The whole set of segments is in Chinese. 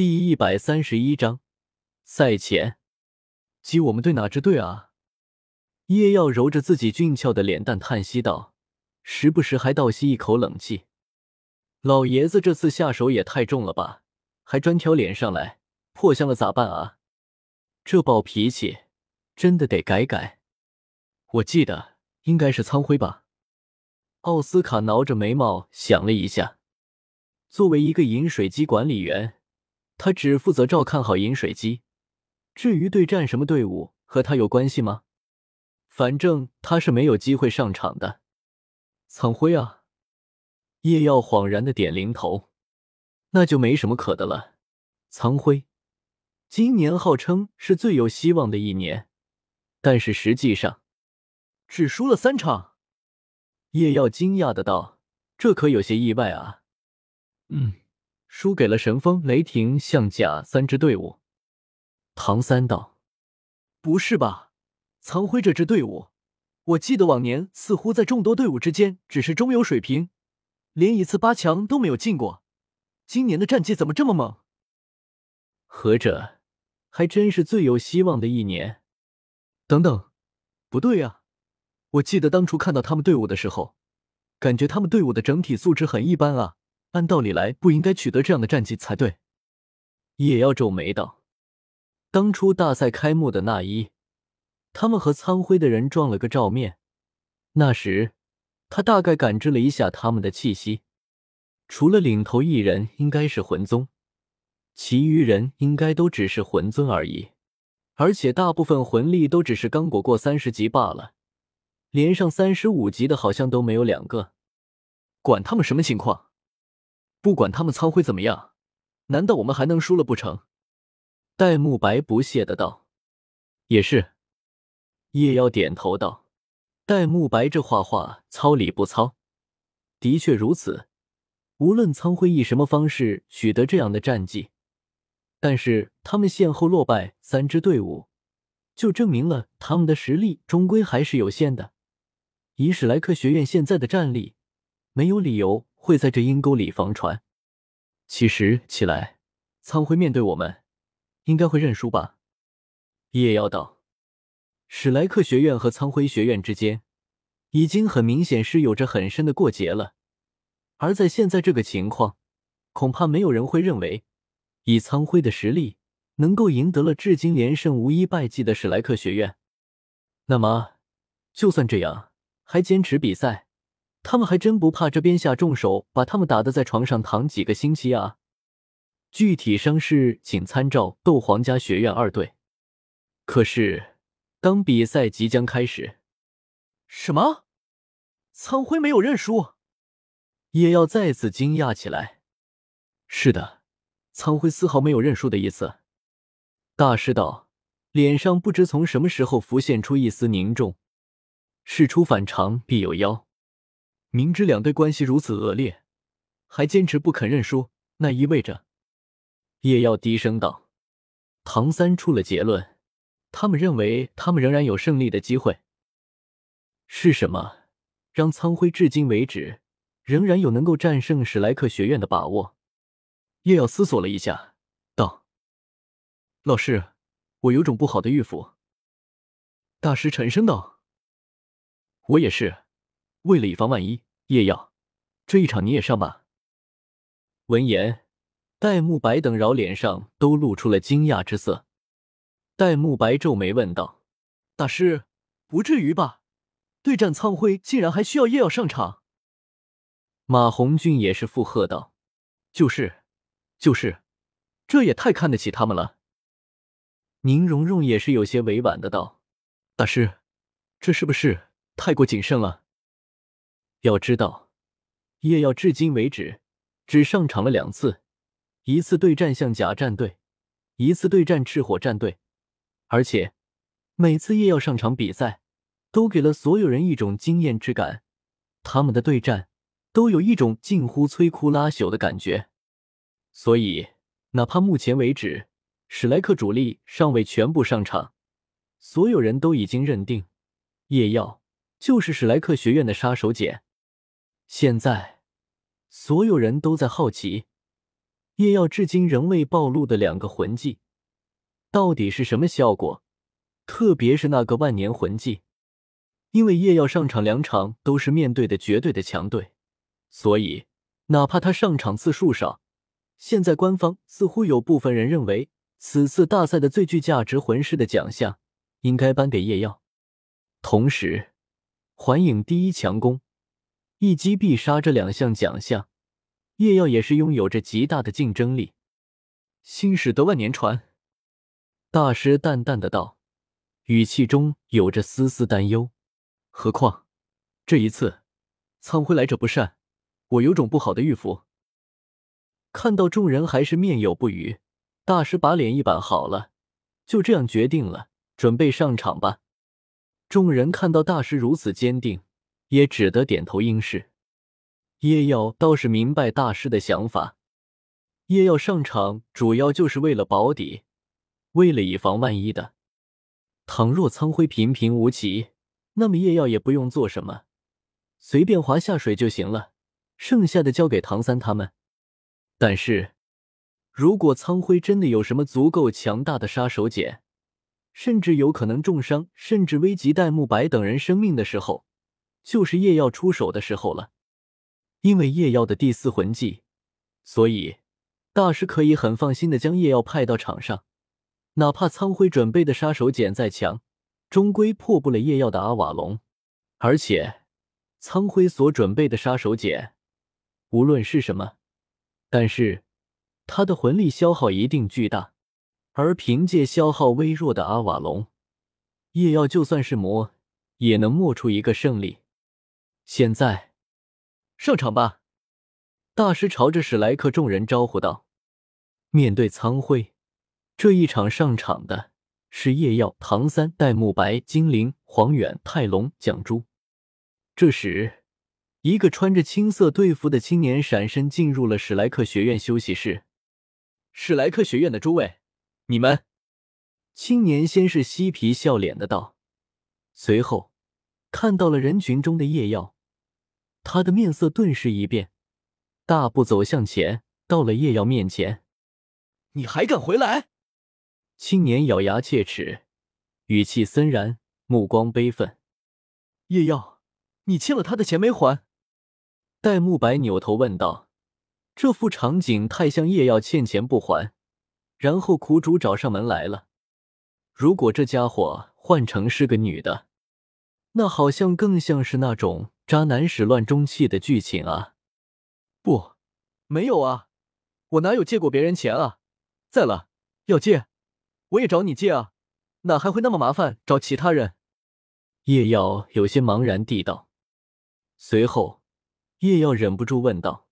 第一百三十一章赛前，击我们队哪支队啊？叶耀揉着自己俊俏的脸蛋叹息道，时不时还倒吸一口冷气。老爷子这次下手也太重了吧，还专挑脸上来，破相了咋办啊？这暴脾气真的得改改。我记得应该是苍辉吧？奥斯卡挠着眉毛想了一下，作为一个饮水机管理员。他只负责照看好饮水机，至于对战什么队伍和他有关系吗？反正他是没有机会上场的。苍辉啊，叶耀恍然的点零头，那就没什么可的了。苍辉，今年号称是最有希望的一年，但是实际上只输了三场。叶耀惊讶的道：“这可有些意外啊。”嗯。输给了神风、雷霆、象甲三支队伍。唐三道：“不是吧，苍辉这支队伍，我记得往年似乎在众多队伍之间只是中游水平，连一次八强都没有进过。今年的战绩怎么这么猛？合着还真是最有希望的一年。等等，不对啊，我记得当初看到他们队伍的时候，感觉他们队伍的整体素质很一般啊。”按道理来，不应该取得这样的战绩才对。也要皱眉道：“当初大赛开幕的那一，他们和苍辉的人撞了个照面。那时，他大概感知了一下他们的气息，除了领头一人应该是魂宗，其余人应该都只是魂尊而已。而且大部分魂力都只是刚果过三十级罢了，连上三十五级的好像都没有两个。管他们什么情况！”不管他们苍辉怎么样，难道我们还能输了不成？戴沐白不屑的道：“也是。”叶妖点头道：“戴沐白这话话糙理不糙，的确如此。无论苍辉以什么方式取得这样的战绩，但是他们先后落败三支队伍，就证明了他们的实力终归还是有限的。以史莱克学院现在的战力，没有理由。”会在这阴沟里防船。其实起来，苍辉面对我们，应该会认输吧？叶妖道，史莱克学院和苍辉学院之间，已经很明显是有着很深的过节了。而在现在这个情况，恐怕没有人会认为，以苍辉的实力，能够赢得了至今连胜无一败绩的史莱克学院。那么，就算这样，还坚持比赛？他们还真不怕这边下重手，把他们打得在床上躺几个星期啊！具体伤势请参照斗皇家学院二队。可是，当比赛即将开始，什么？苍辉没有认输？叶耀再次惊讶起来。是的，苍辉丝毫没有认输的意思。大师道，脸上不知从什么时候浮现出一丝凝重。事出反常必有妖。明知两队关系如此恶劣，还坚持不肯认输，那意味着……叶耀低声道：“唐三出了结论，他们认为他们仍然有胜利的机会。是什么让苍辉至今为止仍然有能够战胜史莱克学院的把握？”叶耀思索了一下，道：“老师，我有种不好的预感。”大师沉声道：“我也是。”为了以防万一，叶耀，这一场你也上吧。闻言，戴沐白等饶脸上都露出了惊讶之色。戴沐白皱眉问道：“大师，不至于吧？对战苍辉，竟然还需要叶耀上场？”马红俊也是附和道：“就是，就是，这也太看得起他们了。”宁荣荣也是有些委婉的道：“大师，这是不是太过谨慎了？”要知道，叶耀至今为止只上场了两次，一次对战象甲战队，一次对战赤火战队，而且每次叶耀上场比赛，都给了所有人一种惊艳之感。他们的对战都有一种近乎摧枯拉朽的感觉，所以哪怕目前为止史莱克主力尚未全部上场，所有人都已经认定叶耀就是史莱克学院的杀手锏。现在，所有人都在好奇，叶耀至今仍未暴露的两个魂技，到底是什么效果？特别是那个万年魂技，因为叶耀上场两场都是面对的绝对的强队，所以哪怕他上场次数少，现在官方似乎有部分人认为，此次大赛的最具价值魂师的奖项应该颁给叶耀。同时，环影第一强攻、一击必杀这两项奖项。叶耀也是拥有着极大的竞争力。新使得万年船，大师淡淡的道，语气中有着丝丝担忧。何况这一次苍辉来者不善，我有种不好的预伏。看到众人还是面有不语，大师把脸一板，好了，就这样决定了，准备上场吧。众人看到大师如此坚定，也只得点头应是。叶耀倒是明白大师的想法。叶耀上场主要就是为了保底，为了以防万一的。倘若苍辉平平无奇，那么叶耀也不用做什么，随便划下水就行了，剩下的交给唐三他们。但是，如果苍辉真的有什么足够强大的杀手锏，甚至有可能重伤，甚至危及戴沐白等人生命的时候，就是叶耀出手的时候了。因为叶耀的第四魂技，所以大师可以很放心的将叶耀派到场上。哪怕苍辉准备的杀手锏再强，终归破不了叶耀的阿瓦隆。而且，苍辉所准备的杀手锏，无论是什么，但是他的魂力消耗一定巨大。而凭借消耗微弱的阿瓦隆，叶耀就算是魔，也能磨出一个胜利。现在。上场吧！大师朝着史莱克众人招呼道。面对苍辉，这一场上场的是叶耀、唐三、戴沐白、精灵、黄远、泰隆、蒋珠。这时，一个穿着青色队服的青年闪身进入了史莱克学院休息室。史莱克学院的诸位，你们……青年先是嬉皮笑脸的道，随后看到了人群中的叶耀。他的面色顿时一变，大步走向前，到了叶耀面前。你还敢回来？青年咬牙切齿，语气森然，目光悲愤。叶耀，你欠了他的钱没还？戴沐白扭头问道。这副场景太像叶耀欠钱不还，然后苦主找上门来了。如果这家伙换成是个女的，那好像更像是那种。渣男始乱终弃的剧情啊！不，没有啊，我哪有借过别人钱啊？再了，要借，我也找你借啊，哪还会那么麻烦找其他人？叶耀有些茫然地道。随后，叶耀忍不住问道：“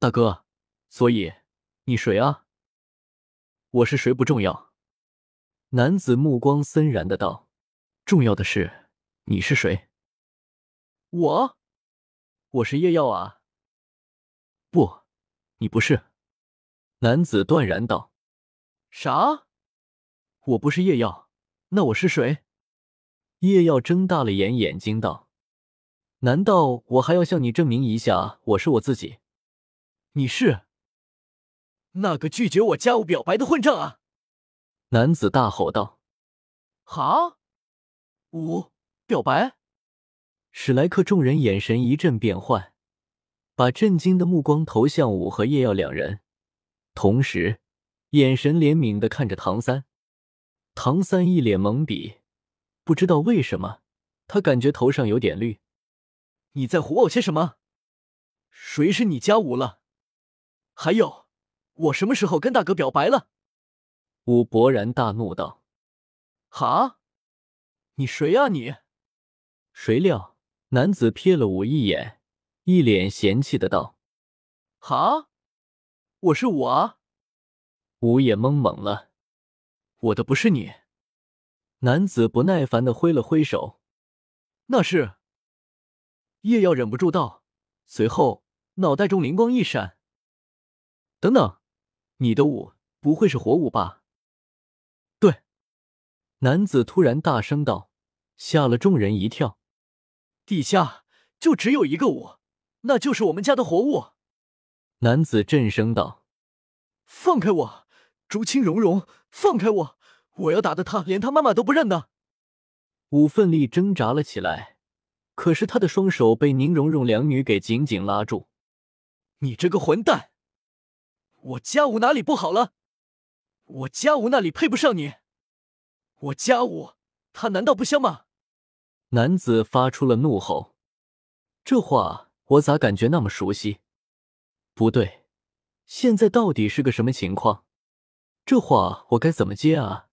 大哥，所以你谁啊？”我是谁不重要。男子目光森然的道：“重要的是你是谁。”我。我是叶耀啊！不，你不是。男子断然道：“啥？我不是叶耀，那我是谁？”叶耀睁大了眼，眼睛道：“难道我还要向你证明一下我是我自己？你是那个拒绝我家务表白的混账啊！”男子大吼道：“哈？五表白？”史莱克众人眼神一阵变幻，把震惊的目光投向武和叶耀两人，同时眼神怜悯的看着唐三。唐三一脸懵逼，不知道为什么，他感觉头上有点绿。你在唬我些什么？谁是你家武了？还有，我什么时候跟大哥表白了？武勃然大怒道：“哈，你谁呀你？谁料？”男子瞥了我一眼，一脸嫌弃的道：“哈，我是我啊！”武也懵懵了，“我的不是你。”男子不耐烦的挥了挥手，“那是。”叶耀忍不住道，随后脑袋中灵光一闪：“等等，你的舞不会是火舞吧？”对，男子突然大声道，吓了众人一跳。地下就只有一个我，那就是我们家的活物。男子震声道：“放开我，竹青蓉蓉，放开我！我要打的他连他妈妈都不认的。武奋力挣扎了起来，可是他的双手被宁荣荣两女给紧紧拉住。你这个混蛋！我家武哪里不好了？我家武那里配不上你？我家武他难道不香吗？男子发出了怒吼。这话我咋感觉那么熟悉？不对，现在到底是个什么情况？这话我该怎么接啊？